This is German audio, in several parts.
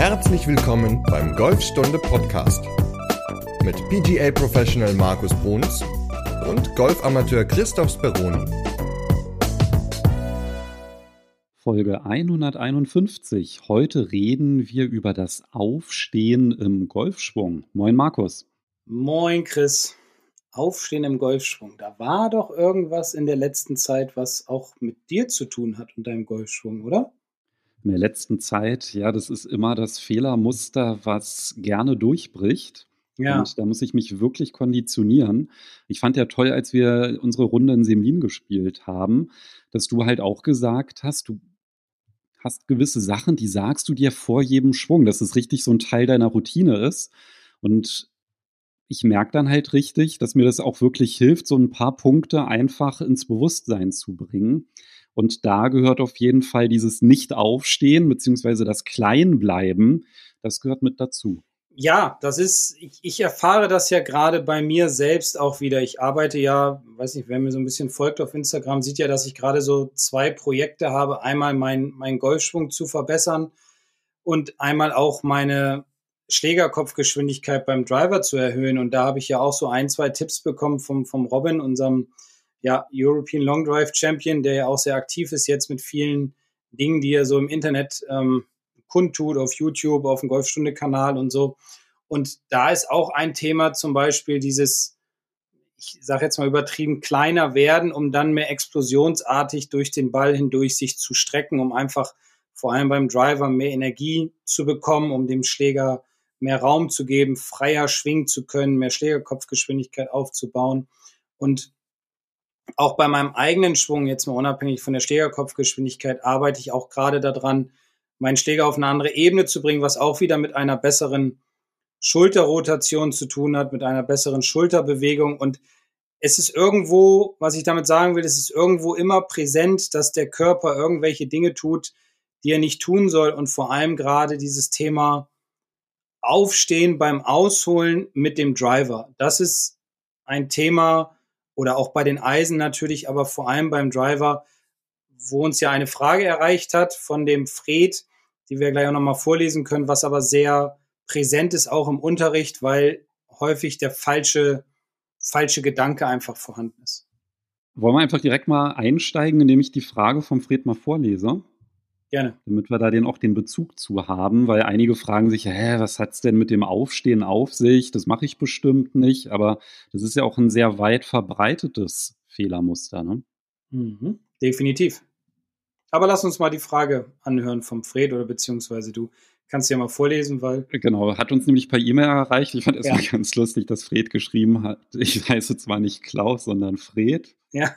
Herzlich willkommen beim Golfstunde Podcast mit PGA Professional Markus Bruns und Golfamateur Christoph Speroni. Folge 151. Heute reden wir über das Aufstehen im Golfschwung. Moin Markus. Moin Chris. Aufstehen im Golfschwung. Da war doch irgendwas in der letzten Zeit, was auch mit dir zu tun hat und deinem Golfschwung, oder? In der letzten Zeit, ja, das ist immer das Fehlermuster, was gerne durchbricht. Ja. Und da muss ich mich wirklich konditionieren. Ich fand ja toll, als wir unsere Runde in Semlin gespielt haben, dass du halt auch gesagt hast, du hast gewisse Sachen, die sagst du dir vor jedem Schwung, dass es richtig so ein Teil deiner Routine ist. Und ich merke dann halt richtig, dass mir das auch wirklich hilft, so ein paar Punkte einfach ins Bewusstsein zu bringen. Und da gehört auf jeden Fall dieses Nicht-Aufstehen beziehungsweise das Kleinbleiben, das gehört mit dazu. Ja, das ist, ich, ich erfahre das ja gerade bei mir selbst auch wieder. Ich arbeite ja, weiß nicht, wer mir so ein bisschen folgt auf Instagram, sieht ja, dass ich gerade so zwei Projekte habe. Einmal mein, mein Golfschwung zu verbessern und einmal auch meine Schlägerkopfgeschwindigkeit beim Driver zu erhöhen. Und da habe ich ja auch so ein, zwei Tipps bekommen vom, vom Robin, unserem ja, European Long Drive Champion, der ja auch sehr aktiv ist jetzt mit vielen Dingen, die er so im Internet ähm, kundtut, auf YouTube, auf dem Golfstunde-Kanal und so. Und da ist auch ein Thema zum Beispiel dieses, ich sage jetzt mal übertrieben, kleiner werden, um dann mehr explosionsartig durch den Ball hindurch sich zu strecken, um einfach vor allem beim Driver mehr Energie zu bekommen, um dem Schläger mehr Raum zu geben, freier schwingen zu können, mehr Schlägerkopfgeschwindigkeit aufzubauen. Und auch bei meinem eigenen Schwung, jetzt mal unabhängig von der Schlägerkopfgeschwindigkeit, arbeite ich auch gerade daran, meinen Schläger auf eine andere Ebene zu bringen, was auch wieder mit einer besseren Schulterrotation zu tun hat, mit einer besseren Schulterbewegung. Und es ist irgendwo, was ich damit sagen will, es ist irgendwo immer präsent, dass der Körper irgendwelche Dinge tut, die er nicht tun soll. Und vor allem gerade dieses Thema Aufstehen beim Ausholen mit dem Driver. Das ist ein Thema, oder auch bei den Eisen natürlich, aber vor allem beim Driver, wo uns ja eine Frage erreicht hat von dem Fred, die wir gleich auch nochmal vorlesen können, was aber sehr präsent ist auch im Unterricht, weil häufig der falsche, falsche Gedanke einfach vorhanden ist. Wollen wir einfach direkt mal einsteigen, indem ich die Frage vom Fred mal vorlese? Gerne. Damit wir da den auch den Bezug zu haben, weil einige fragen sich, hä, was hat's denn mit dem Aufstehen auf sich? Das mache ich bestimmt nicht, aber das ist ja auch ein sehr weit verbreitetes Fehlermuster, ne? Mhm, definitiv. Aber lass uns mal die Frage anhören vom Fred oder beziehungsweise du kannst ja mal vorlesen, weil. Genau, hat uns nämlich per E-Mail erreicht. Ich fand es ja. ganz lustig, dass Fred geschrieben hat. Ich heiße zwar nicht Klaus, sondern Fred. Ja.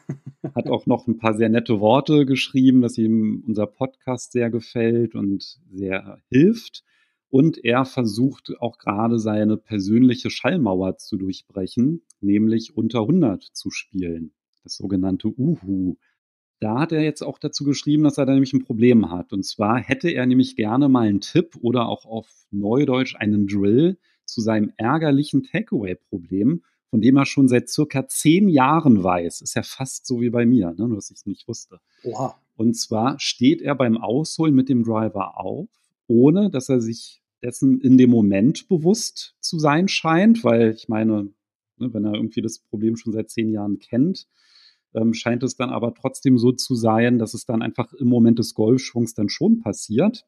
hat auch noch ein paar sehr nette Worte geschrieben, dass ihm unser Podcast sehr gefällt und sehr hilft. Und er versucht auch gerade seine persönliche Schallmauer zu durchbrechen, nämlich unter 100 zu spielen. Das sogenannte Uhu. Da hat er jetzt auch dazu geschrieben, dass er da nämlich ein Problem hat. Und zwar hätte er nämlich gerne mal einen Tipp oder auch auf Neudeutsch einen Drill zu seinem ärgerlichen Takeaway-Problem, von dem er schon seit circa zehn Jahren weiß. Ist ja fast so wie bei mir, ne? nur dass ich es nicht wusste. Oha. Und zwar steht er beim Ausholen mit dem Driver auf, ohne dass er sich dessen in dem Moment bewusst zu sein scheint, weil ich meine, ne, wenn er irgendwie das Problem schon seit zehn Jahren kennt, ähm, scheint es dann aber trotzdem so zu sein, dass es dann einfach im Moment des Golfschwungs dann schon passiert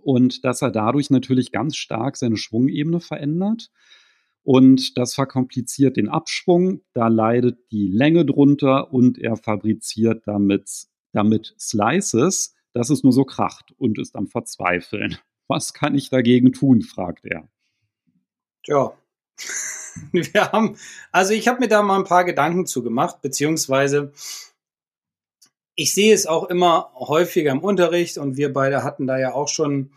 und dass er dadurch natürlich ganz stark seine Schwungebene verändert. Und das verkompliziert den Abschwung, da leidet die Länge drunter und er fabriziert damit, damit Slices, dass es nur so kracht und ist am Verzweifeln. Was kann ich dagegen tun, fragt er. Tja, wir haben, also ich habe mir da mal ein paar Gedanken zu gemacht, beziehungsweise ich sehe es auch immer häufiger im Unterricht und wir beide hatten da ja auch schon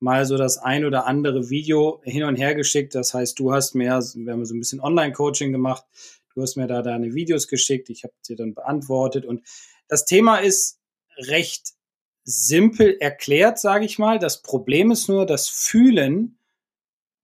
mal so das ein oder andere Video hin und her geschickt. Das heißt, du hast mir, wir haben so ein bisschen Online-Coaching gemacht, du hast mir da deine Videos geschickt, ich habe dir dann beantwortet und das Thema ist recht simpel erklärt, sage ich mal. Das Problem ist nur das Fühlen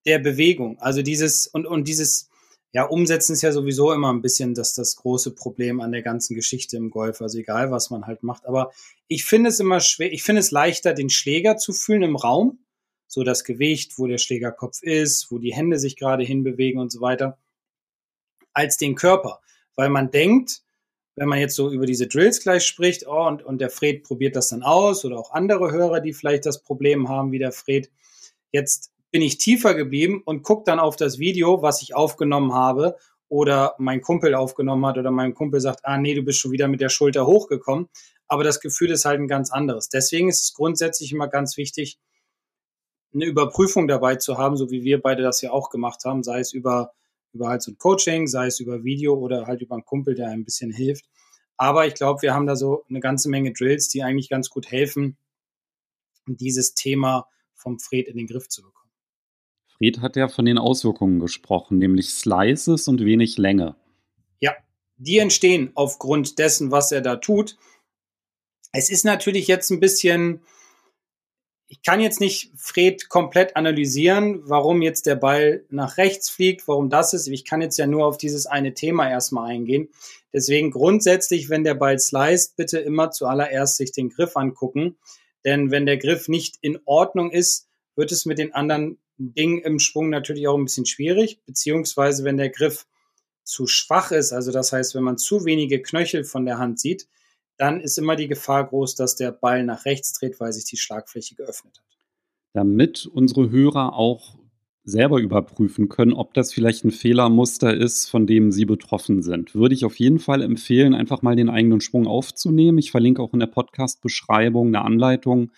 der Bewegung. Also dieses und, und dieses, ja, Umsetzen ist ja sowieso immer ein bisschen das, das große Problem an der ganzen Geschichte im Golf. Also egal, was man halt macht. Aber ich finde es immer schwer, ich finde es leichter, den Schläger zu fühlen im Raum. so das Gewicht, wo der Schlägerkopf ist, wo die Hände sich gerade hinbewegen und so weiter, als den Körper. Weil man denkt, wenn man jetzt so über diese Drills gleich spricht, oh, und, und der Fred probiert das dann aus oder auch andere Hörer, die vielleicht das Problem haben wie der Fred. Jetzt bin ich tiefer geblieben und gucke dann auf das Video, was ich aufgenommen habe oder mein Kumpel aufgenommen hat oder mein Kumpel sagt, ah nee, du bist schon wieder mit der Schulter hochgekommen. Aber das Gefühl ist halt ein ganz anderes. Deswegen ist es grundsätzlich immer ganz wichtig, eine Überprüfung dabei zu haben, so wie wir beide das ja auch gemacht haben, sei es über über halt so ein Coaching, sei es über Video oder halt über einen Kumpel, der ein bisschen hilft. Aber ich glaube, wir haben da so eine ganze Menge Drills, die eigentlich ganz gut helfen, dieses Thema vom Fred in den Griff zu bekommen. Fred hat ja von den Auswirkungen gesprochen, nämlich Slices und wenig Länge. Ja, die entstehen aufgrund dessen, was er da tut. Es ist natürlich jetzt ein bisschen, ich kann jetzt nicht Fred komplett analysieren, warum jetzt der Ball nach rechts fliegt, warum das ist. Ich kann jetzt ja nur auf dieses eine Thema erstmal eingehen. Deswegen grundsätzlich, wenn der Ball sliced, bitte immer zuallererst sich den Griff angucken. Denn wenn der Griff nicht in Ordnung ist, wird es mit den anderen Dingen im Schwung natürlich auch ein bisschen schwierig. Beziehungsweise wenn der Griff zu schwach ist, also das heißt, wenn man zu wenige Knöchel von der Hand sieht, dann ist immer die Gefahr groß, dass der Ball nach rechts dreht, weil sich die Schlagfläche geöffnet hat. Damit unsere Hörer auch selber überprüfen können, ob das vielleicht ein Fehlermuster ist, von dem sie betroffen sind, würde ich auf jeden Fall empfehlen, einfach mal den eigenen Schwung aufzunehmen. Ich verlinke auch in der Podcast-Beschreibung eine Anleitung,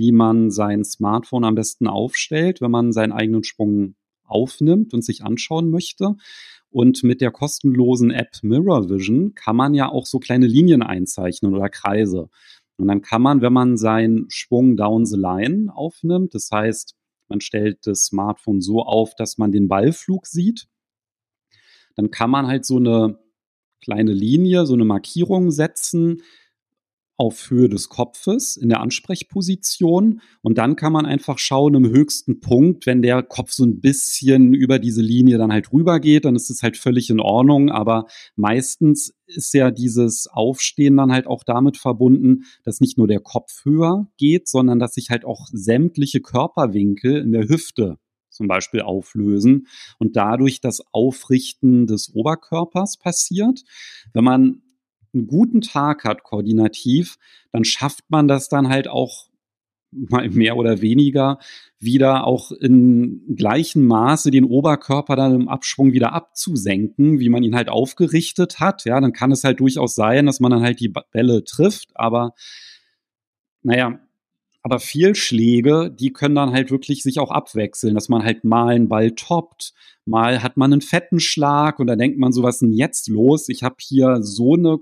wie man sein Smartphone am besten aufstellt, wenn man seinen eigenen Schwung aufnimmt und sich anschauen möchte. Und mit der kostenlosen App Mirror Vision kann man ja auch so kleine Linien einzeichnen oder Kreise. Und dann kann man, wenn man seinen Schwung down the line aufnimmt, das heißt, man stellt das Smartphone so auf, dass man den Ballflug sieht, dann kann man halt so eine kleine Linie, so eine Markierung setzen, auf Höhe des Kopfes in der Ansprechposition und dann kann man einfach schauen im höchsten Punkt, wenn der Kopf so ein bisschen über diese Linie dann halt rübergeht, dann ist es halt völlig in Ordnung, aber meistens ist ja dieses Aufstehen dann halt auch damit verbunden, dass nicht nur der Kopf höher geht, sondern dass sich halt auch sämtliche Körperwinkel in der Hüfte zum Beispiel auflösen und dadurch das Aufrichten des Oberkörpers passiert. Wenn man einen guten Tag hat koordinativ, dann schafft man das dann halt auch mal mehr oder weniger wieder auch in gleichem Maße den Oberkörper dann im Abschwung wieder abzusenken, wie man ihn halt aufgerichtet hat. Ja, dann kann es halt durchaus sein, dass man dann halt die Bälle trifft, aber naja, aber Fehlschläge, die können dann halt wirklich sich auch abwechseln, dass man halt mal einen Ball toppt, mal hat man einen fetten Schlag und da denkt man so, was ist denn jetzt los? Ich habe hier so eine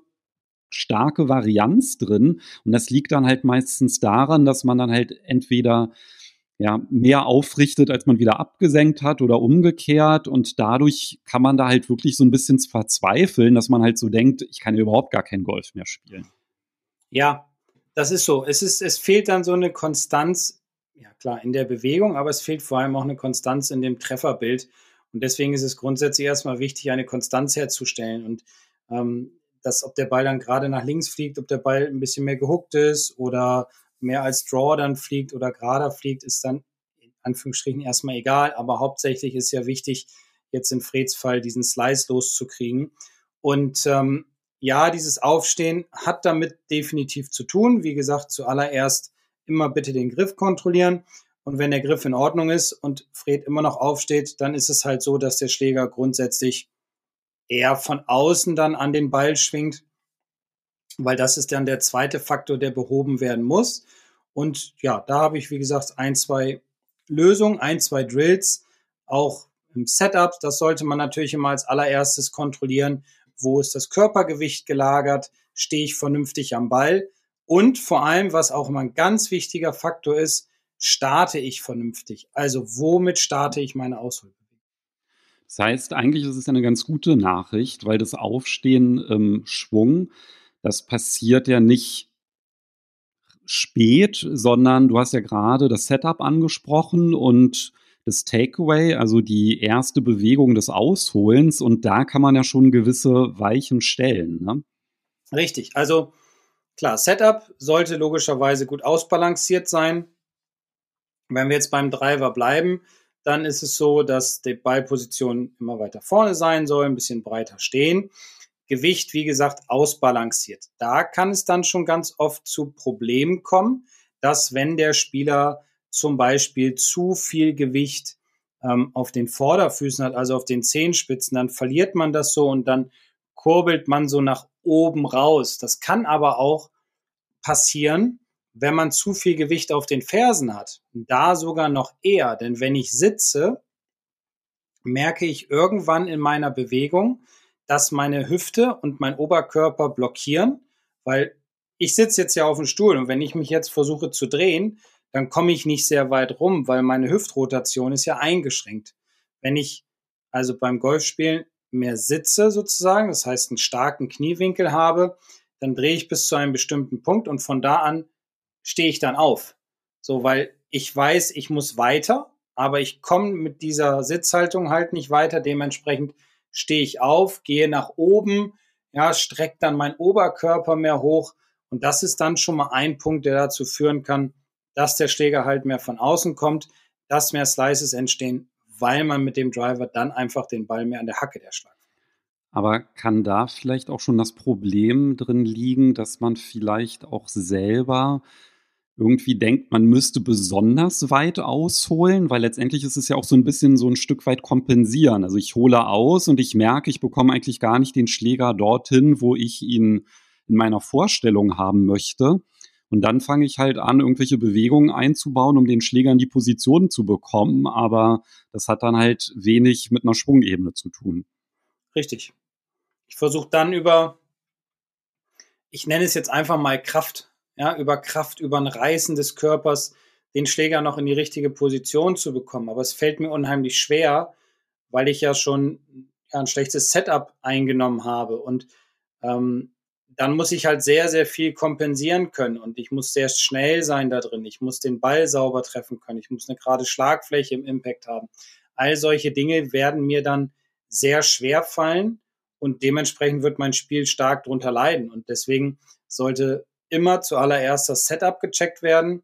starke Varianz drin. Und das liegt dann halt meistens daran, dass man dann halt entweder ja, mehr aufrichtet, als man wieder abgesenkt hat oder umgekehrt. Und dadurch kann man da halt wirklich so ein bisschen verzweifeln, dass man halt so denkt, ich kann überhaupt gar kein Golf mehr spielen. Ja, das ist so. Es ist, es fehlt dann so eine Konstanz, ja klar, in der Bewegung, aber es fehlt vor allem auch eine Konstanz in dem Trefferbild. Und deswegen ist es grundsätzlich erstmal wichtig, eine Konstanz herzustellen. Und ähm, dass ob der Ball dann gerade nach links fliegt, ob der Ball ein bisschen mehr gehuckt ist oder mehr als Draw dann fliegt oder gerader fliegt, ist dann in Anführungsstrichen erstmal egal. Aber hauptsächlich ist ja wichtig, jetzt in Freds Fall diesen Slice loszukriegen. Und ähm, ja, dieses Aufstehen hat damit definitiv zu tun. Wie gesagt, zuallererst immer bitte den Griff kontrollieren. Und wenn der Griff in Ordnung ist und Fred immer noch aufsteht, dann ist es halt so, dass der Schläger grundsätzlich eher von außen dann an den Ball schwingt, weil das ist dann der zweite Faktor, der behoben werden muss. Und ja, da habe ich, wie gesagt, ein, zwei Lösungen, ein, zwei Drills, auch im Setup. Das sollte man natürlich immer als allererstes kontrollieren. Wo ist das Körpergewicht gelagert? Stehe ich vernünftig am Ball? Und vor allem, was auch immer ein ganz wichtiger Faktor ist, starte ich vernünftig? Also womit starte ich meine Ausholbewegung? Das heißt, eigentlich ist es eine ganz gute Nachricht, weil das Aufstehen im Schwung, das passiert ja nicht spät, sondern du hast ja gerade das Setup angesprochen und das Takeaway, also die erste Bewegung des Ausholens und da kann man ja schon gewisse Weichen stellen. Ne? Richtig, also klar, Setup sollte logischerweise gut ausbalanciert sein. Wenn wir jetzt beim Driver bleiben, dann ist es so, dass die Ballpositionen immer weiter vorne sein soll, ein bisschen breiter stehen. Gewicht, wie gesagt, ausbalanciert. Da kann es dann schon ganz oft zu Problemen kommen, dass wenn der Spieler zum Beispiel zu viel Gewicht ähm, auf den Vorderfüßen hat, also auf den Zehenspitzen, dann verliert man das so und dann kurbelt man so nach oben raus. Das kann aber auch passieren, wenn man zu viel Gewicht auf den Fersen hat. Da sogar noch eher, denn wenn ich sitze, merke ich irgendwann in meiner Bewegung, dass meine Hüfte und mein Oberkörper blockieren, weil ich sitze jetzt ja auf dem Stuhl und wenn ich mich jetzt versuche zu drehen, dann komme ich nicht sehr weit rum, weil meine Hüftrotation ist ja eingeschränkt. Wenn ich also beim Golfspielen mehr sitze sozusagen, das heißt einen starken Kniewinkel habe, dann drehe ich bis zu einem bestimmten Punkt und von da an stehe ich dann auf. So, weil ich weiß, ich muss weiter, aber ich komme mit dieser Sitzhaltung halt nicht weiter. Dementsprechend stehe ich auf, gehe nach oben, ja, strecke dann meinen Oberkörper mehr hoch. Und das ist dann schon mal ein Punkt, der dazu führen kann, dass der Schläger halt mehr von außen kommt, dass mehr Slices entstehen, weil man mit dem Driver dann einfach den Ball mehr an der Hacke der Schlag. Aber kann da vielleicht auch schon das Problem drin liegen, dass man vielleicht auch selber irgendwie denkt, man müsste besonders weit ausholen, weil letztendlich ist es ja auch so ein bisschen so ein Stück weit kompensieren. Also ich hole aus und ich merke, ich bekomme eigentlich gar nicht den Schläger dorthin, wo ich ihn in meiner Vorstellung haben möchte. Und dann fange ich halt an, irgendwelche Bewegungen einzubauen, um den Schläger in die Position zu bekommen. Aber das hat dann halt wenig mit einer Schwungebene zu tun. Richtig. Ich versuche dann über, ich nenne es jetzt einfach mal Kraft ja, über Kraft, über ein Reißen des Körpers den Schläger noch in die richtige Position zu bekommen. Aber es fällt mir unheimlich schwer, weil ich ja schon ja, ein schlechtes Setup eingenommen habe. Und ähm, dann muss ich halt sehr, sehr viel kompensieren können und ich muss sehr schnell sein da drin. Ich muss den Ball sauber treffen können. Ich muss eine gerade Schlagfläche im Impact haben. All solche Dinge werden mir dann sehr schwer fallen und dementsprechend wird mein Spiel stark drunter leiden. Und deswegen sollte immer zuallererst das Setup gecheckt werden,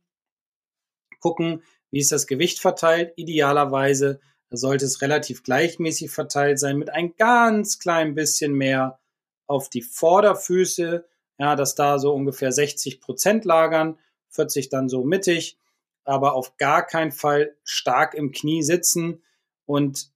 gucken, wie ist das Gewicht verteilt. Idealerweise sollte es relativ gleichmäßig verteilt sein mit ein ganz klein bisschen mehr auf die Vorderfüße, ja, dass da so ungefähr 60 Prozent lagern, 40 dann so mittig, aber auf gar keinen Fall stark im Knie sitzen. Und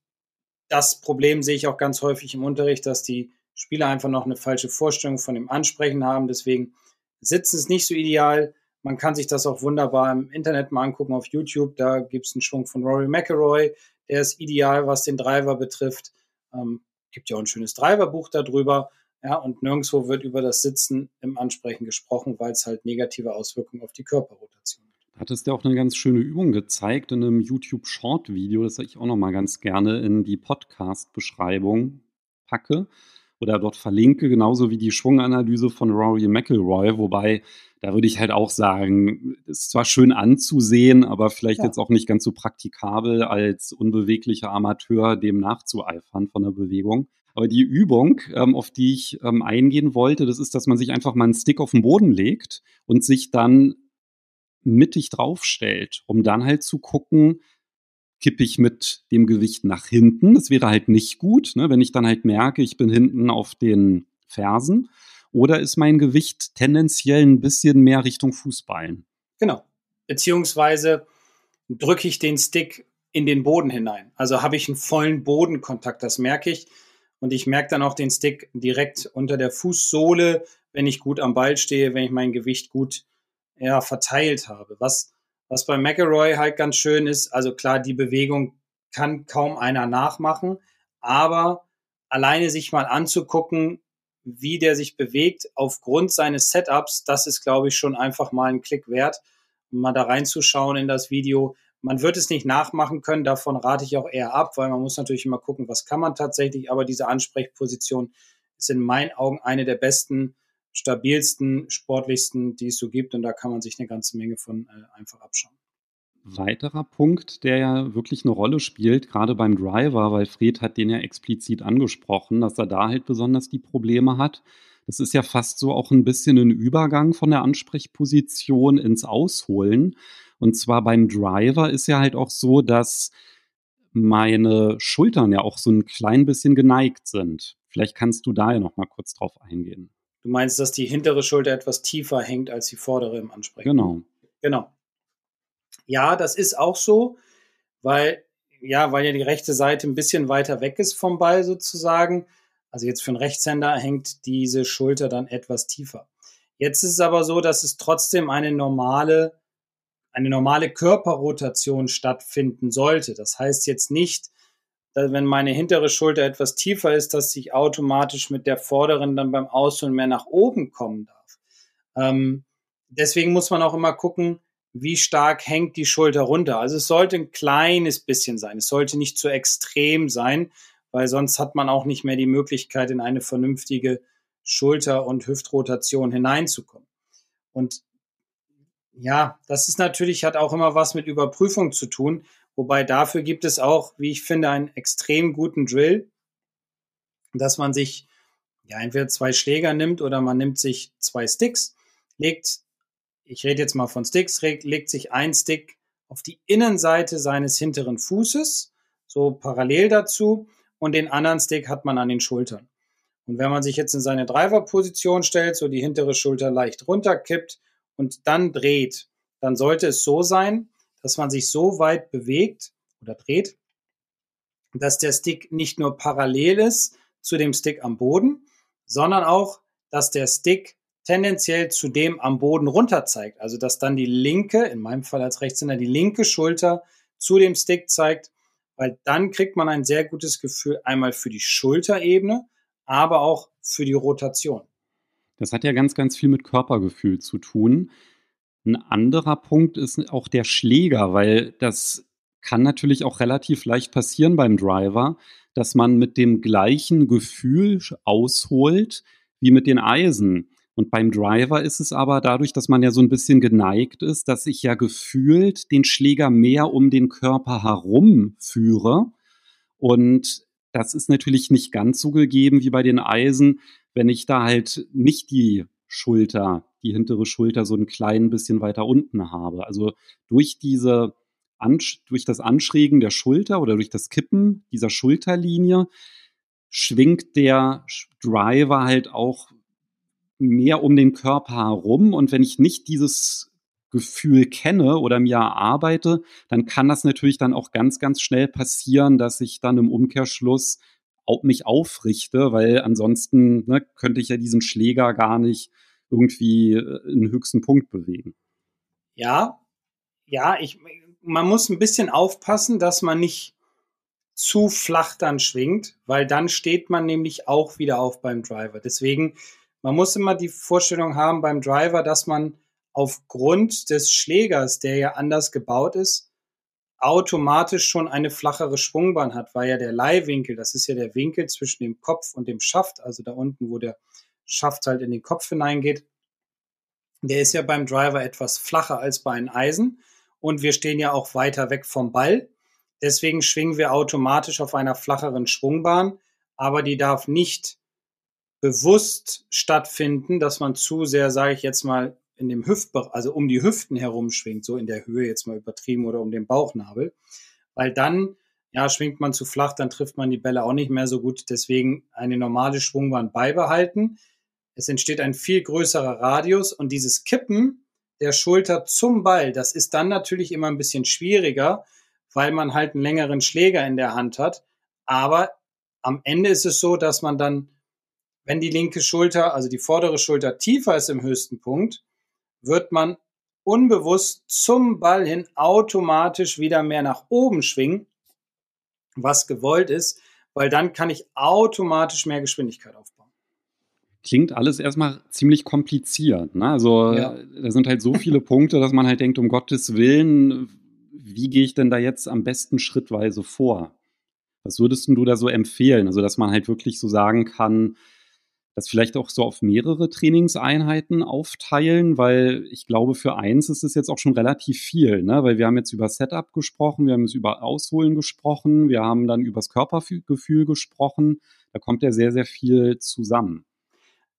das Problem sehe ich auch ganz häufig im Unterricht, dass die Spieler einfach noch eine falsche Vorstellung von dem Ansprechen haben. Deswegen Sitzen ist nicht so ideal. Man kann sich das auch wunderbar im Internet mal angucken auf YouTube. Da gibt es einen Schwung von Rory McElroy. Der ist ideal, was den Driver betrifft. Ähm, gibt ja auch ein schönes Driverbuch darüber. Ja, und nirgendwo wird über das Sitzen im Ansprechen gesprochen, weil es halt negative Auswirkungen auf die Körperrotation hat. Hattest du auch eine ganz schöne Übung gezeigt in einem YouTube-Short-Video, das ich auch noch mal ganz gerne in die Podcast-Beschreibung packe oder dort verlinke, genauso wie die Schwunganalyse von Rory McIlroy, wobei da würde ich halt auch sagen, ist zwar schön anzusehen, aber vielleicht ja. jetzt auch nicht ganz so praktikabel als unbeweglicher Amateur dem nachzueifern von der Bewegung. Aber die Übung, ähm, auf die ich ähm, eingehen wollte, das ist, dass man sich einfach mal einen Stick auf den Boden legt und sich dann mittig draufstellt, um dann halt zu gucken, kippe ich mit dem Gewicht nach hinten. Das wäre halt nicht gut, ne, wenn ich dann halt merke, ich bin hinten auf den Fersen. Oder ist mein Gewicht tendenziell ein bisschen mehr Richtung Fußballen? Genau. Beziehungsweise drücke ich den Stick in den Boden hinein. Also habe ich einen vollen Bodenkontakt, das merke ich. Und ich merke dann auch den Stick direkt unter der Fußsohle, wenn ich gut am Ball stehe, wenn ich mein Gewicht gut ja, verteilt habe. Was was bei McElroy halt ganz schön ist, also klar, die Bewegung kann kaum einer nachmachen, aber alleine sich mal anzugucken, wie der sich bewegt aufgrund seines Setups, das ist, glaube ich, schon einfach mal ein Klick wert, mal da reinzuschauen in das Video. Man wird es nicht nachmachen können, davon rate ich auch eher ab, weil man muss natürlich immer gucken, was kann man tatsächlich, aber diese Ansprechposition ist in meinen Augen eine der besten stabilsten, sportlichsten, die es so gibt. Und da kann man sich eine ganze Menge von äh, einfach abschauen. Weiterer Punkt, der ja wirklich eine Rolle spielt, gerade beim Driver, weil Fred hat den ja explizit angesprochen, dass er da halt besonders die Probleme hat. Das ist ja fast so auch ein bisschen ein Übergang von der Ansprechposition ins Ausholen. Und zwar beim Driver ist ja halt auch so, dass meine Schultern ja auch so ein klein bisschen geneigt sind. Vielleicht kannst du da ja noch mal kurz drauf eingehen. Du meinst, dass die hintere Schulter etwas tiefer hängt als die vordere im Ansprechen? Genau. Genau. Ja, das ist auch so, weil ja, weil ja die rechte Seite ein bisschen weiter weg ist vom Ball sozusagen. Also jetzt für einen Rechtshänder hängt diese Schulter dann etwas tiefer. Jetzt ist es aber so, dass es trotzdem eine normale eine normale Körperrotation stattfinden sollte. Das heißt jetzt nicht, wenn meine hintere Schulter etwas tiefer ist, dass ich automatisch mit der vorderen dann beim Ausholen mehr nach oben kommen darf. Ähm, deswegen muss man auch immer gucken, wie stark hängt die Schulter runter. Also es sollte ein kleines bisschen sein. Es sollte nicht zu extrem sein, weil sonst hat man auch nicht mehr die Möglichkeit, in eine vernünftige Schulter- und Hüftrotation hineinzukommen. Und ja, das ist natürlich, hat auch immer was mit Überprüfung zu tun. Wobei dafür gibt es auch, wie ich finde, einen extrem guten Drill, dass man sich ja entweder zwei Schläger nimmt oder man nimmt sich zwei Sticks, legt, ich rede jetzt mal von Sticks, legt sich ein Stick auf die Innenseite seines hinteren Fußes, so parallel dazu, und den anderen Stick hat man an den Schultern. Und wenn man sich jetzt in seine Driver-Position stellt, so die hintere Schulter leicht runterkippt und dann dreht, dann sollte es so sein, dass man sich so weit bewegt oder dreht, dass der Stick nicht nur parallel ist zu dem Stick am Boden, sondern auch, dass der Stick tendenziell zu dem am Boden runter zeigt. Also dass dann die linke, in meinem Fall als Rechtshänder, die linke Schulter zu dem Stick zeigt, weil dann kriegt man ein sehr gutes Gefühl einmal für die Schulterebene, aber auch für die Rotation. Das hat ja ganz, ganz viel mit Körpergefühl zu tun. Ein anderer Punkt ist auch der Schläger, weil das kann natürlich auch relativ leicht passieren beim Driver, dass man mit dem gleichen Gefühl ausholt wie mit den Eisen. Und beim Driver ist es aber dadurch, dass man ja so ein bisschen geneigt ist, dass ich ja gefühlt den Schläger mehr um den Körper herum führe. Und das ist natürlich nicht ganz so gegeben wie bei den Eisen, wenn ich da halt nicht die Schulter, die hintere Schulter so ein klein bisschen weiter unten habe. Also durch diese durch das Anschrägen der Schulter oder durch das Kippen dieser Schulterlinie schwingt der Driver halt auch mehr um den Körper herum. Und wenn ich nicht dieses Gefühl kenne oder mir erarbeite, dann kann das natürlich dann auch ganz, ganz schnell passieren, dass ich dann im Umkehrschluss mich aufrichte, weil ansonsten ne, könnte ich ja diesen Schläger gar nicht irgendwie äh, in den höchsten Punkt bewegen. Ja, ja, ich, man muss ein bisschen aufpassen, dass man nicht zu flach dann schwingt, weil dann steht man nämlich auch wieder auf beim Driver. Deswegen, man muss immer die Vorstellung haben beim Driver, dass man aufgrund des Schlägers, der ja anders gebaut ist, automatisch schon eine flachere Schwungbahn hat, weil ja der Leihwinkel, das ist ja der Winkel zwischen dem Kopf und dem Schaft, also da unten, wo der Schaft halt in den Kopf hineingeht, der ist ja beim Driver etwas flacher als bei einem Eisen und wir stehen ja auch weiter weg vom Ball. Deswegen schwingen wir automatisch auf einer flacheren Schwungbahn, aber die darf nicht bewusst stattfinden, dass man zu sehr, sage ich jetzt mal, in dem Hüftbereich, also um die Hüften herum schwingt, so in der Höhe jetzt mal übertrieben oder um den Bauchnabel, weil dann ja, schwingt man zu flach, dann trifft man die Bälle auch nicht mehr so gut. Deswegen eine normale Schwungbahn beibehalten. Es entsteht ein viel größerer Radius und dieses Kippen der Schulter zum Ball, das ist dann natürlich immer ein bisschen schwieriger, weil man halt einen längeren Schläger in der Hand hat. Aber am Ende ist es so, dass man dann, wenn die linke Schulter, also die vordere Schulter tiefer ist im höchsten Punkt, wird man unbewusst zum Ball hin automatisch wieder mehr nach oben schwingen, was gewollt ist, weil dann kann ich automatisch mehr Geschwindigkeit aufbauen. Klingt alles erstmal ziemlich kompliziert. Ne? Also ja. da sind halt so viele Punkte, dass man halt denkt, um Gottes Willen, wie gehe ich denn da jetzt am besten schrittweise vor? Was würdest du da so empfehlen? Also, dass man halt wirklich so sagen kann, das vielleicht auch so auf mehrere Trainingseinheiten aufteilen, weil ich glaube, für eins ist es jetzt auch schon relativ viel, ne? weil wir haben jetzt über Setup gesprochen, wir haben jetzt über Ausholen gesprochen, wir haben dann über das Körpergefühl gesprochen. Da kommt ja sehr, sehr viel zusammen.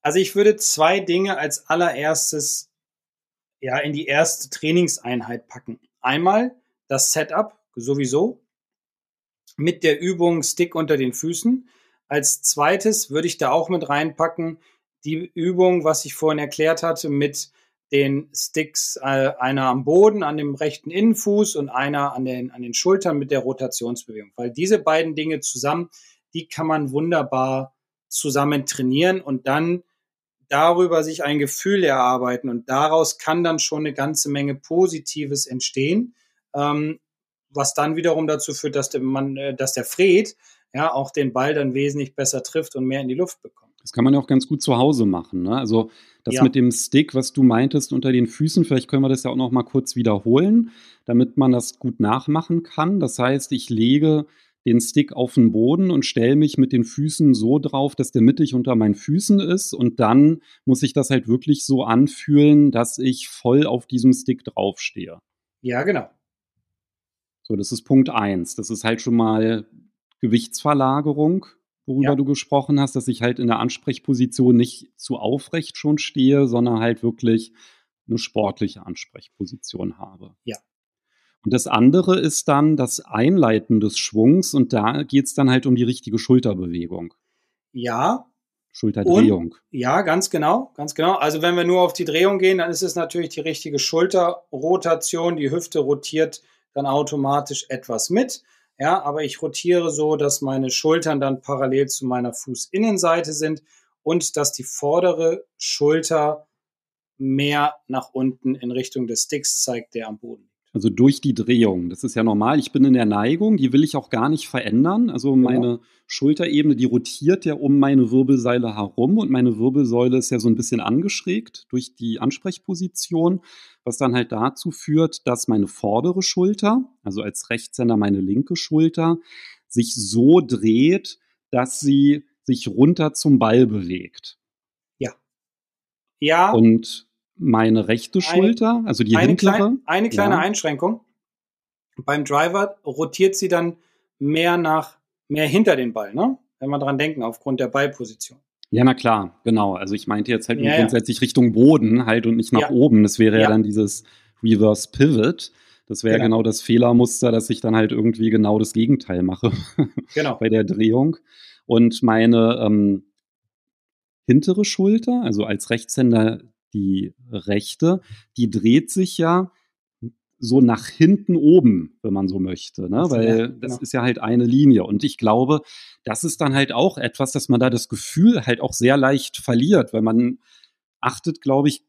Also ich würde zwei Dinge als allererstes ja in die erste Trainingseinheit packen. einmal das Setup sowieso mit der Übung Stick unter den Füßen. Als zweites würde ich da auch mit reinpacken die Übung, was ich vorhin erklärt hatte, mit den Sticks, äh, einer am Boden, an dem rechten Innenfuß und einer an den, an den Schultern mit der Rotationsbewegung. Weil diese beiden Dinge zusammen, die kann man wunderbar zusammen trainieren und dann darüber sich ein Gefühl erarbeiten und daraus kann dann schon eine ganze Menge Positives entstehen, ähm, was dann wiederum dazu führt, dass der Mann, äh, dass der Fred ja auch den Ball dann wesentlich besser trifft und mehr in die Luft bekommt. Das kann man ja auch ganz gut zu Hause machen. Ne? Also das ja. mit dem Stick, was du meintest unter den Füßen, vielleicht können wir das ja auch noch mal kurz wiederholen, damit man das gut nachmachen kann. Das heißt, ich lege den Stick auf den Boden und stelle mich mit den Füßen so drauf, dass der mittig unter meinen Füßen ist. Und dann muss ich das halt wirklich so anfühlen, dass ich voll auf diesem Stick draufstehe. Ja, genau. So, das ist Punkt eins. Das ist halt schon mal Gewichtsverlagerung, worüber ja. du gesprochen hast, dass ich halt in der Ansprechposition nicht zu aufrecht schon stehe, sondern halt wirklich eine sportliche Ansprechposition habe. Ja. Und das andere ist dann das Einleiten des Schwungs und da geht es dann halt um die richtige Schulterbewegung. Ja. Schulterdrehung. Und, ja, ganz genau, ganz genau. Also wenn wir nur auf die Drehung gehen, dann ist es natürlich die richtige Schulterrotation. Die Hüfte rotiert dann automatisch etwas mit. Ja, aber ich rotiere so, dass meine Schultern dann parallel zu meiner Fußinnenseite sind und dass die vordere Schulter mehr nach unten in Richtung des Sticks zeigt, der am Boden also durch die Drehung. Das ist ja normal. Ich bin in der Neigung, die will ich auch gar nicht verändern. Also meine ja. Schulterebene, die rotiert ja um meine Wirbelsäule herum und meine Wirbelsäule ist ja so ein bisschen angeschrägt durch die Ansprechposition, was dann halt dazu führt, dass meine vordere Schulter, also als Rechtshänder meine linke Schulter, sich so dreht, dass sie sich runter zum Ball bewegt. Ja. Ja. Und meine rechte Schulter, eine, also die eine hintere. Klein, eine kleine ja. Einschränkung. Beim Driver rotiert sie dann mehr nach, mehr hinter den Ball, ne? Wenn wir dran denken, aufgrund der Ballposition. Ja, na klar, genau. Also ich meinte jetzt halt ja, grundsätzlich ja. Richtung Boden halt und nicht nach oben. Das wäre ja. dann dieses Reverse Pivot. Das wäre genau. genau das Fehlermuster, dass ich dann halt irgendwie genau das Gegenteil mache genau. bei der Drehung. Und meine ähm, hintere Schulter, also als Rechtshänder die rechte, die dreht sich ja so nach hinten oben, wenn man so möchte, ne? weil ja, genau. das ist ja halt eine Linie. Und ich glaube, das ist dann halt auch etwas, dass man da das Gefühl halt auch sehr leicht verliert, weil man achtet, glaube ich,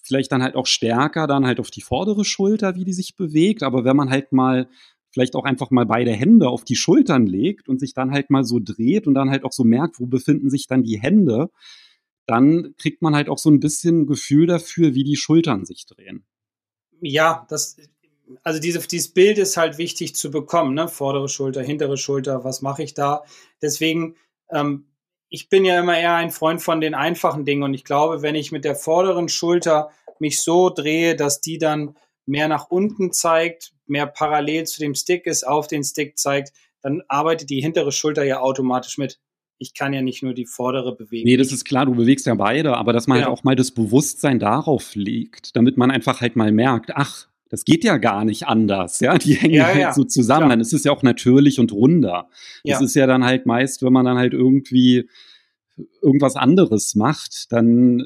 vielleicht dann halt auch stärker dann halt auf die vordere Schulter, wie die sich bewegt. Aber wenn man halt mal vielleicht auch einfach mal beide Hände auf die Schultern legt und sich dann halt mal so dreht und dann halt auch so merkt, wo befinden sich dann die Hände, dann kriegt man halt auch so ein bisschen Gefühl dafür, wie die Schultern sich drehen. Ja, das, also diese, dieses Bild ist halt wichtig zu bekommen, ne? Vordere Schulter, hintere Schulter, was mache ich da? Deswegen, ähm, ich bin ja immer eher ein Freund von den einfachen Dingen und ich glaube, wenn ich mit der vorderen Schulter mich so drehe, dass die dann mehr nach unten zeigt, mehr parallel zu dem Stick ist, auf den Stick zeigt, dann arbeitet die hintere Schulter ja automatisch mit ich kann ja nicht nur die vordere bewegen. Nee, das ist klar, du bewegst ja beide, aber dass man halt genau. halt auch mal das Bewusstsein darauf legt, damit man einfach halt mal merkt, ach, das geht ja gar nicht anders, ja, die hängen ja, halt ja. so zusammen, klar. dann ist es ja auch natürlich und runder. Das ja. ist ja dann halt meist, wenn man dann halt irgendwie irgendwas anderes macht, dann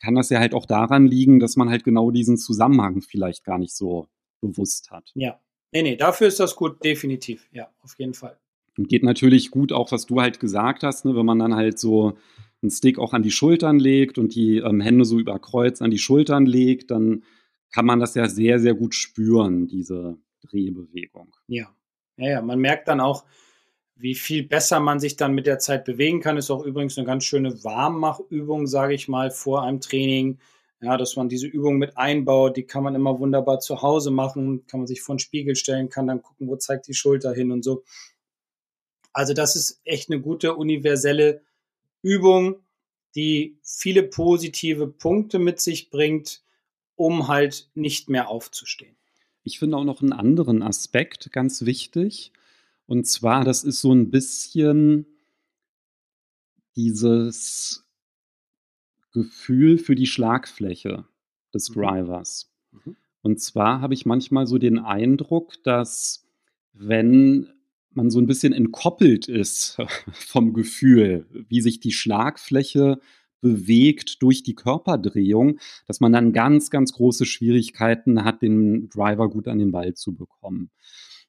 kann das ja halt auch daran liegen, dass man halt genau diesen Zusammenhang vielleicht gar nicht so bewusst hat. Ja. Nee, nee, dafür ist das gut, definitiv. Ja, auf jeden Fall. Und geht natürlich gut auch, was du halt gesagt hast, ne, wenn man dann halt so einen Stick auch an die Schultern legt und die ähm, Hände so über Kreuz an die Schultern legt, dann kann man das ja sehr, sehr gut spüren, diese Drehbewegung. Ja, ja, ja. Man merkt dann auch, wie viel besser man sich dann mit der Zeit bewegen kann. Ist auch übrigens eine ganz schöne Warmmachübung, sage ich mal, vor einem Training. Ja, dass man diese Übung mit einbaut, die kann man immer wunderbar zu Hause machen, kann man sich vor den Spiegel stellen, kann dann gucken, wo zeigt die Schulter hin und so. Also das ist echt eine gute universelle Übung, die viele positive Punkte mit sich bringt, um halt nicht mehr aufzustehen. Ich finde auch noch einen anderen Aspekt ganz wichtig. Und zwar, das ist so ein bisschen dieses Gefühl für die Schlagfläche des mhm. Drivers. Mhm. Und zwar habe ich manchmal so den Eindruck, dass wenn man so ein bisschen entkoppelt ist vom Gefühl, wie sich die Schlagfläche bewegt durch die Körperdrehung, dass man dann ganz, ganz große Schwierigkeiten hat, den Driver gut an den Ball zu bekommen.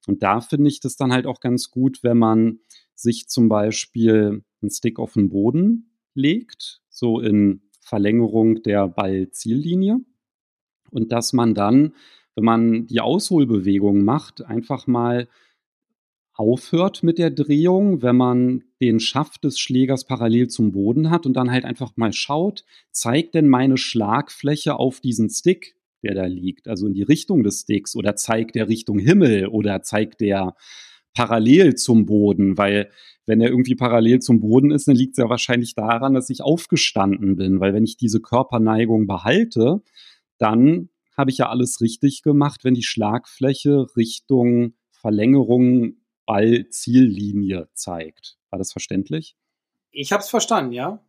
Und da finde ich das dann halt auch ganz gut, wenn man sich zum Beispiel einen Stick auf den Boden legt, so in Verlängerung der Ballziellinie. Und dass man dann, wenn man die Ausholbewegung macht, einfach mal aufhört mit der Drehung, wenn man den Schaft des Schlägers parallel zum Boden hat und dann halt einfach mal schaut, zeigt denn meine Schlagfläche auf diesen Stick, der da liegt, also in die Richtung des Sticks oder zeigt der Richtung Himmel oder zeigt der parallel zum Boden, weil wenn er irgendwie parallel zum Boden ist, dann liegt es ja wahrscheinlich daran, dass ich aufgestanden bin, weil wenn ich diese Körperneigung behalte, dann habe ich ja alles richtig gemacht, wenn die Schlagfläche Richtung Verlängerung Ball-Ziellinie zeigt. War das verständlich? Ich habe es verstanden, ja.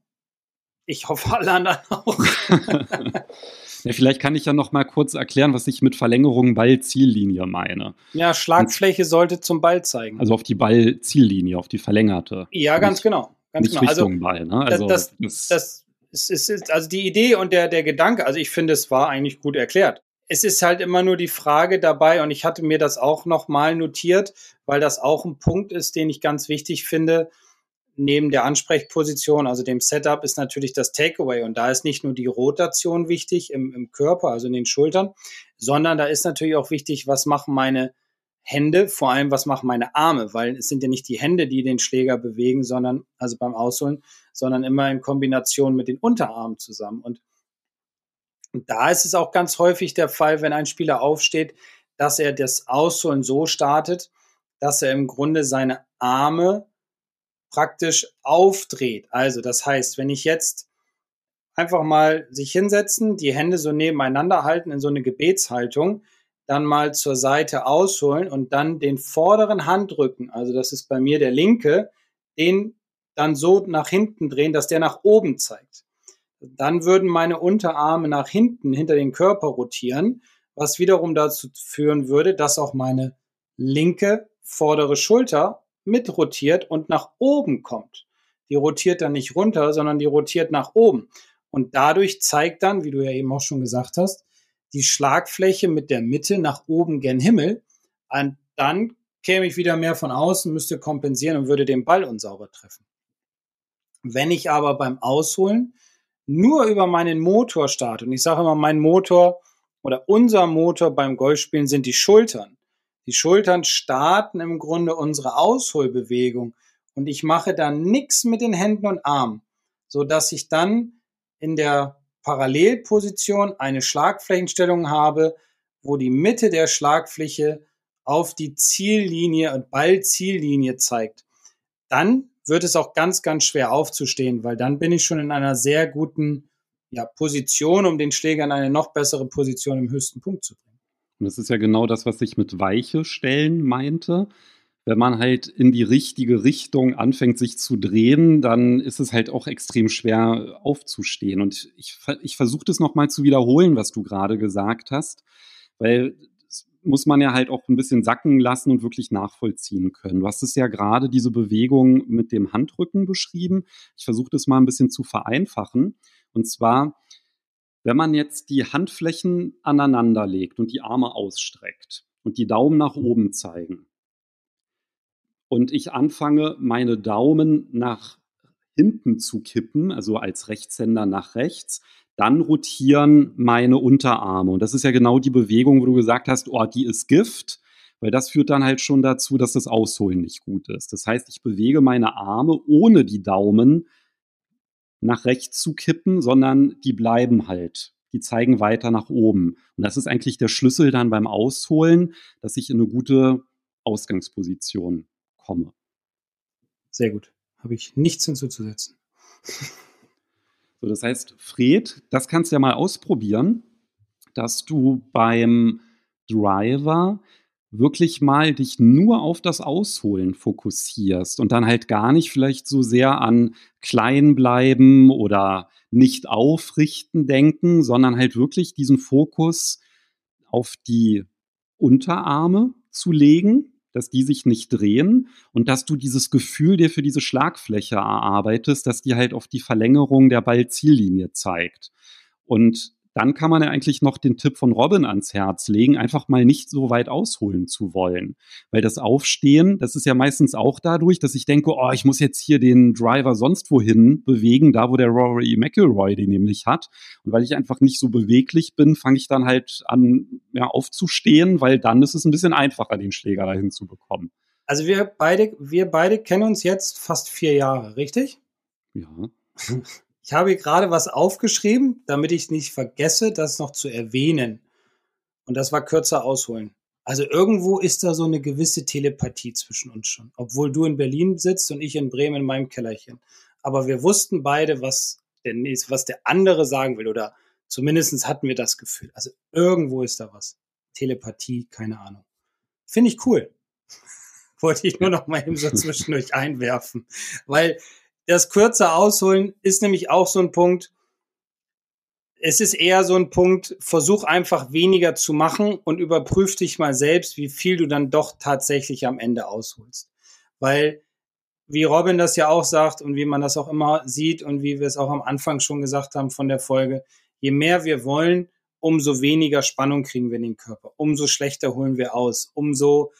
Ich hoffe, alle anderen auch. ja, vielleicht kann ich ja noch mal kurz erklären, was ich mit Verlängerung Ball-Ziellinie meine. Ja, Schlagfläche Und, sollte zum Ball zeigen. Also auf die Ball-Ziellinie, auf die verlängerte. Ja, ganz nicht, genau. Ganz nicht genau. Richtung also, Ball, ne? Also das, das, das, ist, ist, also die Idee und der, der Gedanke, also ich finde, es war eigentlich gut erklärt es ist halt immer nur die Frage dabei, und ich hatte mir das auch nochmal notiert, weil das auch ein Punkt ist, den ich ganz wichtig finde. Neben der Ansprechposition, also dem Setup, ist natürlich das Takeaway. Und da ist nicht nur die Rotation wichtig im, im Körper, also in den Schultern, sondern da ist natürlich auch wichtig, was machen meine Hände, vor allem was machen meine Arme, weil es sind ja nicht die Hände, die den Schläger bewegen, sondern, also beim Ausholen, sondern immer in Kombination mit den Unterarmen zusammen. Und und da ist es auch ganz häufig der Fall, wenn ein Spieler aufsteht, dass er das Ausholen so startet, dass er im Grunde seine Arme praktisch aufdreht. Also das heißt, wenn ich jetzt einfach mal sich hinsetzen, die Hände so nebeneinander halten in so eine Gebetshaltung, dann mal zur Seite ausholen und dann den vorderen Handrücken, also das ist bei mir der linke, den dann so nach hinten drehen, dass der nach oben zeigt dann würden meine Unterarme nach hinten hinter den Körper rotieren, was wiederum dazu führen würde, dass auch meine linke vordere Schulter mit rotiert und nach oben kommt. Die rotiert dann nicht runter, sondern die rotiert nach oben. Und dadurch zeigt dann, wie du ja eben auch schon gesagt hast, die Schlagfläche mit der Mitte nach oben gen Himmel. Und dann käme ich wieder mehr von außen, müsste kompensieren und würde den Ball unsauber treffen. Wenn ich aber beim Ausholen nur über meinen Motor starte, und ich sage immer, mein Motor oder unser Motor beim Golfspielen sind die Schultern. Die Schultern starten im Grunde unsere Ausholbewegung und ich mache dann nichts mit den Händen und Armen, so dass ich dann in der Parallelposition eine Schlagflächenstellung habe, wo die Mitte der Schlagfläche auf die Ziellinie und Ballziellinie zeigt. Dann wird es auch ganz, ganz schwer aufzustehen, weil dann bin ich schon in einer sehr guten ja, Position, um den Schläger in eine noch bessere Position im höchsten Punkt zu bringen. Und das ist ja genau das, was ich mit weiche Stellen meinte. Wenn man halt in die richtige Richtung anfängt, sich zu drehen, dann ist es halt auch extrem schwer aufzustehen. Und ich, ich versuche das nochmal zu wiederholen, was du gerade gesagt hast, weil muss man ja halt auch ein bisschen sacken lassen und wirklich nachvollziehen können. Du hast es ja gerade diese Bewegung mit dem Handrücken beschrieben. Ich versuche das mal ein bisschen zu vereinfachen. Und zwar, wenn man jetzt die Handflächen aneinander legt und die Arme ausstreckt und die Daumen nach oben zeigen und ich anfange, meine Daumen nach hinten zu kippen, also als Rechtshänder nach rechts, dann rotieren meine Unterarme. Und das ist ja genau die Bewegung, wo du gesagt hast, oh, die ist Gift, weil das führt dann halt schon dazu, dass das Ausholen nicht gut ist. Das heißt, ich bewege meine Arme ohne die Daumen nach rechts zu kippen, sondern die bleiben halt. Die zeigen weiter nach oben. Und das ist eigentlich der Schlüssel dann beim Ausholen, dass ich in eine gute Ausgangsposition komme. Sehr gut. Habe ich nichts hinzuzusetzen. So, das heißt, Fred, das kannst du ja mal ausprobieren, dass du beim Driver wirklich mal dich nur auf das Ausholen fokussierst und dann halt gar nicht vielleicht so sehr an klein bleiben oder nicht aufrichten denken, sondern halt wirklich diesen Fokus auf die Unterarme zu legen, dass die sich nicht drehen und dass du dieses Gefühl dir für diese Schlagfläche erarbeitest, dass die halt auf die Verlängerung der Ballziellinie zeigt. Und dann kann man ja eigentlich noch den Tipp von Robin ans Herz legen, einfach mal nicht so weit ausholen zu wollen. Weil das Aufstehen, das ist ja meistens auch dadurch, dass ich denke, oh, ich muss jetzt hier den Driver sonst wohin bewegen, da wo der Rory McIlroy den nämlich hat. Und weil ich einfach nicht so beweglich bin, fange ich dann halt an, ja, aufzustehen, weil dann ist es ein bisschen einfacher, den Schläger dahin zu bekommen. Also wir beide, wir beide kennen uns jetzt fast vier Jahre, richtig? Ja. Ich habe gerade was aufgeschrieben, damit ich nicht vergesse, das noch zu erwähnen. Und das war kürzer ausholen. Also irgendwo ist da so eine gewisse Telepathie zwischen uns schon. Obwohl du in Berlin sitzt und ich in Bremen in meinem Kellerchen. Aber wir wussten beide, was der, was der andere sagen will. Oder zumindest hatten wir das Gefühl. Also irgendwo ist da was. Telepathie, keine Ahnung. Finde ich cool. Wollte ich nur noch mal eben so zwischendurch einwerfen. Weil das kürzer ausholen ist nämlich auch so ein Punkt. Es ist eher so ein Punkt, versuch einfach weniger zu machen und überprüf dich mal selbst, wie viel du dann doch tatsächlich am Ende ausholst. Weil, wie Robin das ja auch sagt und wie man das auch immer sieht und wie wir es auch am Anfang schon gesagt haben von der Folge, je mehr wir wollen, umso weniger Spannung kriegen wir in den Körper, umso schlechter holen wir aus, umso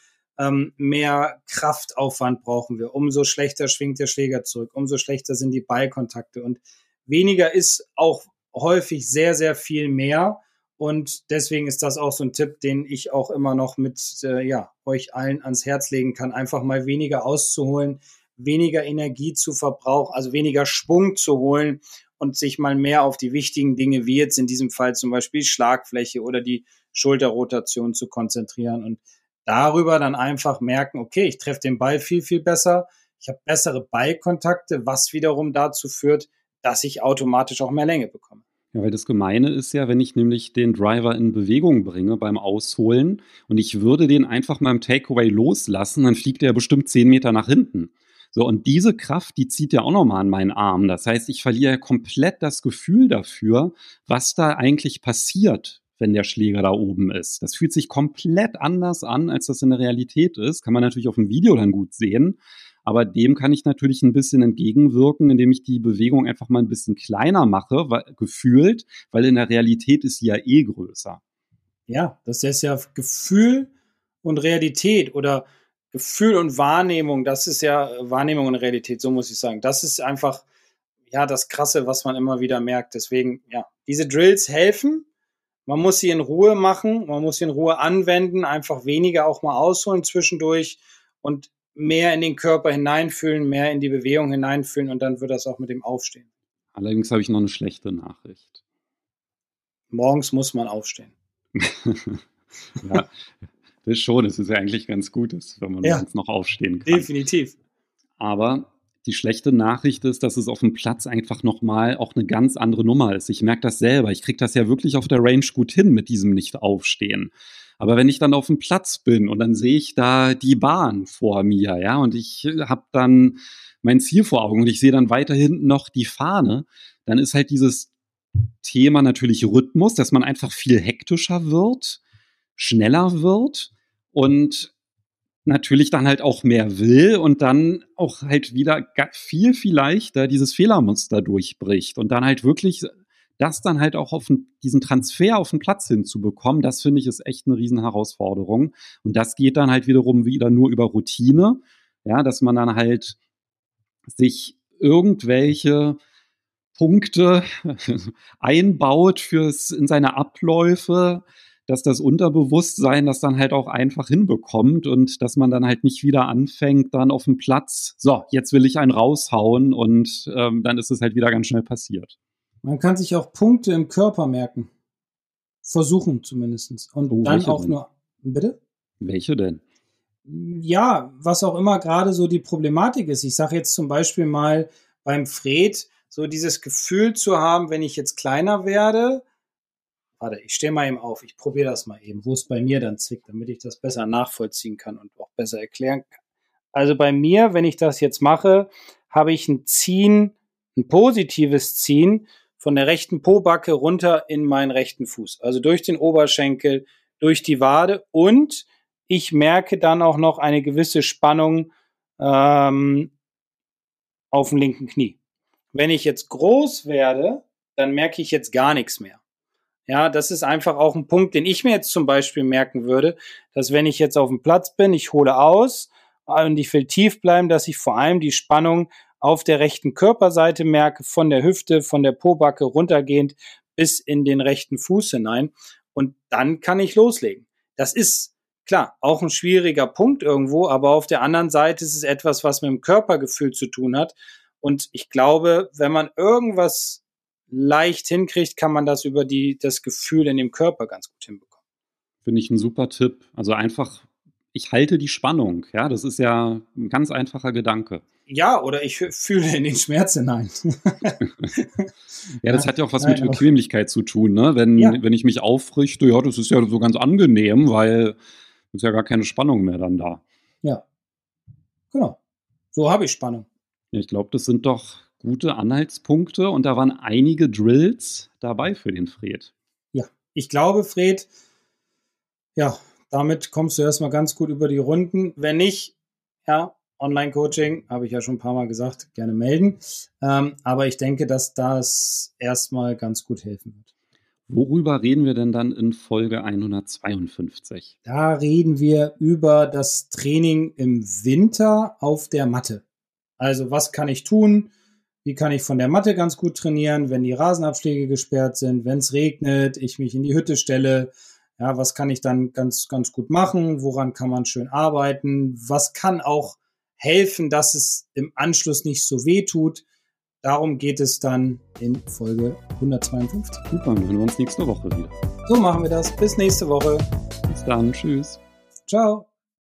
ähm, mehr Kraftaufwand brauchen wir, umso schlechter schwingt der Schläger zurück, umso schlechter sind die Ballkontakte und weniger ist auch häufig sehr, sehr viel mehr. Und deswegen ist das auch so ein Tipp, den ich auch immer noch mit äh, ja, euch allen ans Herz legen kann, einfach mal weniger auszuholen, weniger Energie zu verbrauchen, also weniger Schwung zu holen und sich mal mehr auf die wichtigen Dinge, wie jetzt in diesem Fall zum Beispiel Schlagfläche oder die Schulterrotation zu konzentrieren. Und darüber dann einfach merken, okay, ich treffe den Ball viel, viel besser, ich habe bessere Ballkontakte, was wiederum dazu führt, dass ich automatisch auch mehr Länge bekomme. Ja, weil das Gemeine ist ja, wenn ich nämlich den Driver in Bewegung bringe beim Ausholen und ich würde den einfach mal im Takeaway loslassen, dann fliegt er bestimmt zehn Meter nach hinten. So, und diese Kraft, die zieht ja auch nochmal an meinen Arm. Das heißt, ich verliere komplett das Gefühl dafür, was da eigentlich passiert, wenn der Schläger da oben ist. Das fühlt sich komplett anders an, als das in der Realität ist. Kann man natürlich auf dem Video dann gut sehen. Aber dem kann ich natürlich ein bisschen entgegenwirken, indem ich die Bewegung einfach mal ein bisschen kleiner mache, weil, gefühlt, weil in der Realität ist sie ja eh größer. Ja, das ist ja Gefühl und Realität oder Gefühl und Wahrnehmung. Das ist ja Wahrnehmung und Realität, so muss ich sagen. Das ist einfach, ja, das Krasse, was man immer wieder merkt. Deswegen, ja, diese Drills helfen, man muss sie in Ruhe machen, man muss sie in Ruhe anwenden, einfach weniger auch mal ausholen zwischendurch und mehr in den Körper hineinfühlen, mehr in die Bewegung hineinfühlen und dann wird das auch mit dem Aufstehen. Allerdings habe ich noch eine schlechte Nachricht. Morgens muss man aufstehen. ja, das schon. Es ist ja eigentlich ganz gut, wenn man ja, noch aufstehen kann. Definitiv. Aber die schlechte Nachricht ist, dass es auf dem Platz einfach nochmal auch eine ganz andere Nummer ist. Ich merke das selber. Ich kriege das ja wirklich auf der Range gut hin mit diesem Nicht-Aufstehen. Aber wenn ich dann auf dem Platz bin und dann sehe ich da die Bahn vor mir, ja, und ich habe dann mein Ziel vor Augen und ich sehe dann weiter hinten noch die Fahne, dann ist halt dieses Thema natürlich Rhythmus, dass man einfach viel hektischer wird, schneller wird und natürlich dann halt auch mehr will und dann auch halt wieder viel, viel leichter dieses Fehlermuster durchbricht und dann halt wirklich das dann halt auch auf diesen Transfer auf den Platz hinzubekommen, das finde ich ist echt eine Riesenherausforderung. Und das geht dann halt wiederum wieder nur über Routine, ja, dass man dann halt sich irgendwelche Punkte einbaut fürs in seine Abläufe, dass das Unterbewusstsein das dann halt auch einfach hinbekommt und dass man dann halt nicht wieder anfängt, dann auf dem Platz, so, jetzt will ich einen raushauen und ähm, dann ist es halt wieder ganz schnell passiert. Man kann sich auch Punkte im Körper merken. Versuchen zumindest. Und oh, dann auch denn? nur. Bitte? Welche denn? Ja, was auch immer gerade so die Problematik ist. Ich sage jetzt zum Beispiel mal beim Fred, so dieses Gefühl zu haben, wenn ich jetzt kleiner werde, warte, ich stehe mal eben auf, ich probiere das mal eben, wo es bei mir dann zickt, damit ich das besser nachvollziehen kann und auch besser erklären kann. Also bei mir, wenn ich das jetzt mache, habe ich ein Ziehen, ein positives Ziehen von der rechten Pobacke runter in meinen rechten Fuß. Also durch den Oberschenkel, durch die Wade und ich merke dann auch noch eine gewisse Spannung ähm, auf dem linken Knie. Wenn ich jetzt groß werde, dann merke ich jetzt gar nichts mehr. Ja, das ist einfach auch ein Punkt, den ich mir jetzt zum Beispiel merken würde, dass wenn ich jetzt auf dem Platz bin, ich hole aus und ich will tief bleiben, dass ich vor allem die Spannung auf der rechten Körperseite merke, von der Hüfte, von der Pobacke runtergehend bis in den rechten Fuß hinein. Und dann kann ich loslegen. Das ist klar auch ein schwieriger Punkt irgendwo, aber auf der anderen Seite ist es etwas, was mit dem Körpergefühl zu tun hat. Und ich glaube, wenn man irgendwas leicht hinkriegt, kann man das über die, das Gefühl in dem Körper ganz gut hinbekommen. Finde ich ein super Tipp. Also einfach, ich halte die Spannung. Ja, das ist ja ein ganz einfacher Gedanke. Ja, oder ich fühle in den Schmerz hinein. ja, das hat ja auch was Nein, mit Bequemlichkeit zu tun, ne? Wenn, ja. wenn ich mich aufrichte, ja, das ist ja so ganz angenehm, weil ist ja gar keine Spannung mehr dann da. Ja. Genau. So habe ich Spannung. Ich glaube, das sind doch gute Anhaltspunkte und da waren einige Drills dabei für den Fred. Ja, ich glaube, Fred, ja, damit kommst du erstmal ganz gut über die Runden. Wenn nicht, ja, Online-Coaching, habe ich ja schon ein paar Mal gesagt, gerne melden. Ähm, aber ich denke, dass das erstmal ganz gut helfen wird. Worüber reden wir denn dann in Folge 152? Da reden wir über das Training im Winter auf der Matte. Also was kann ich tun? Wie kann ich von der Matte ganz gut trainieren, wenn die Rasenabschläge gesperrt sind, wenn es regnet, ich mich in die Hütte stelle? Ja, was kann ich dann ganz, ganz gut machen? Woran kann man schön arbeiten? Was kann auch helfen, dass es im Anschluss nicht so weh tut? Darum geht es dann in Folge 152. Super, dann hören wir uns nächste Woche wieder. So machen wir das. Bis nächste Woche. Bis dann. Tschüss. Ciao.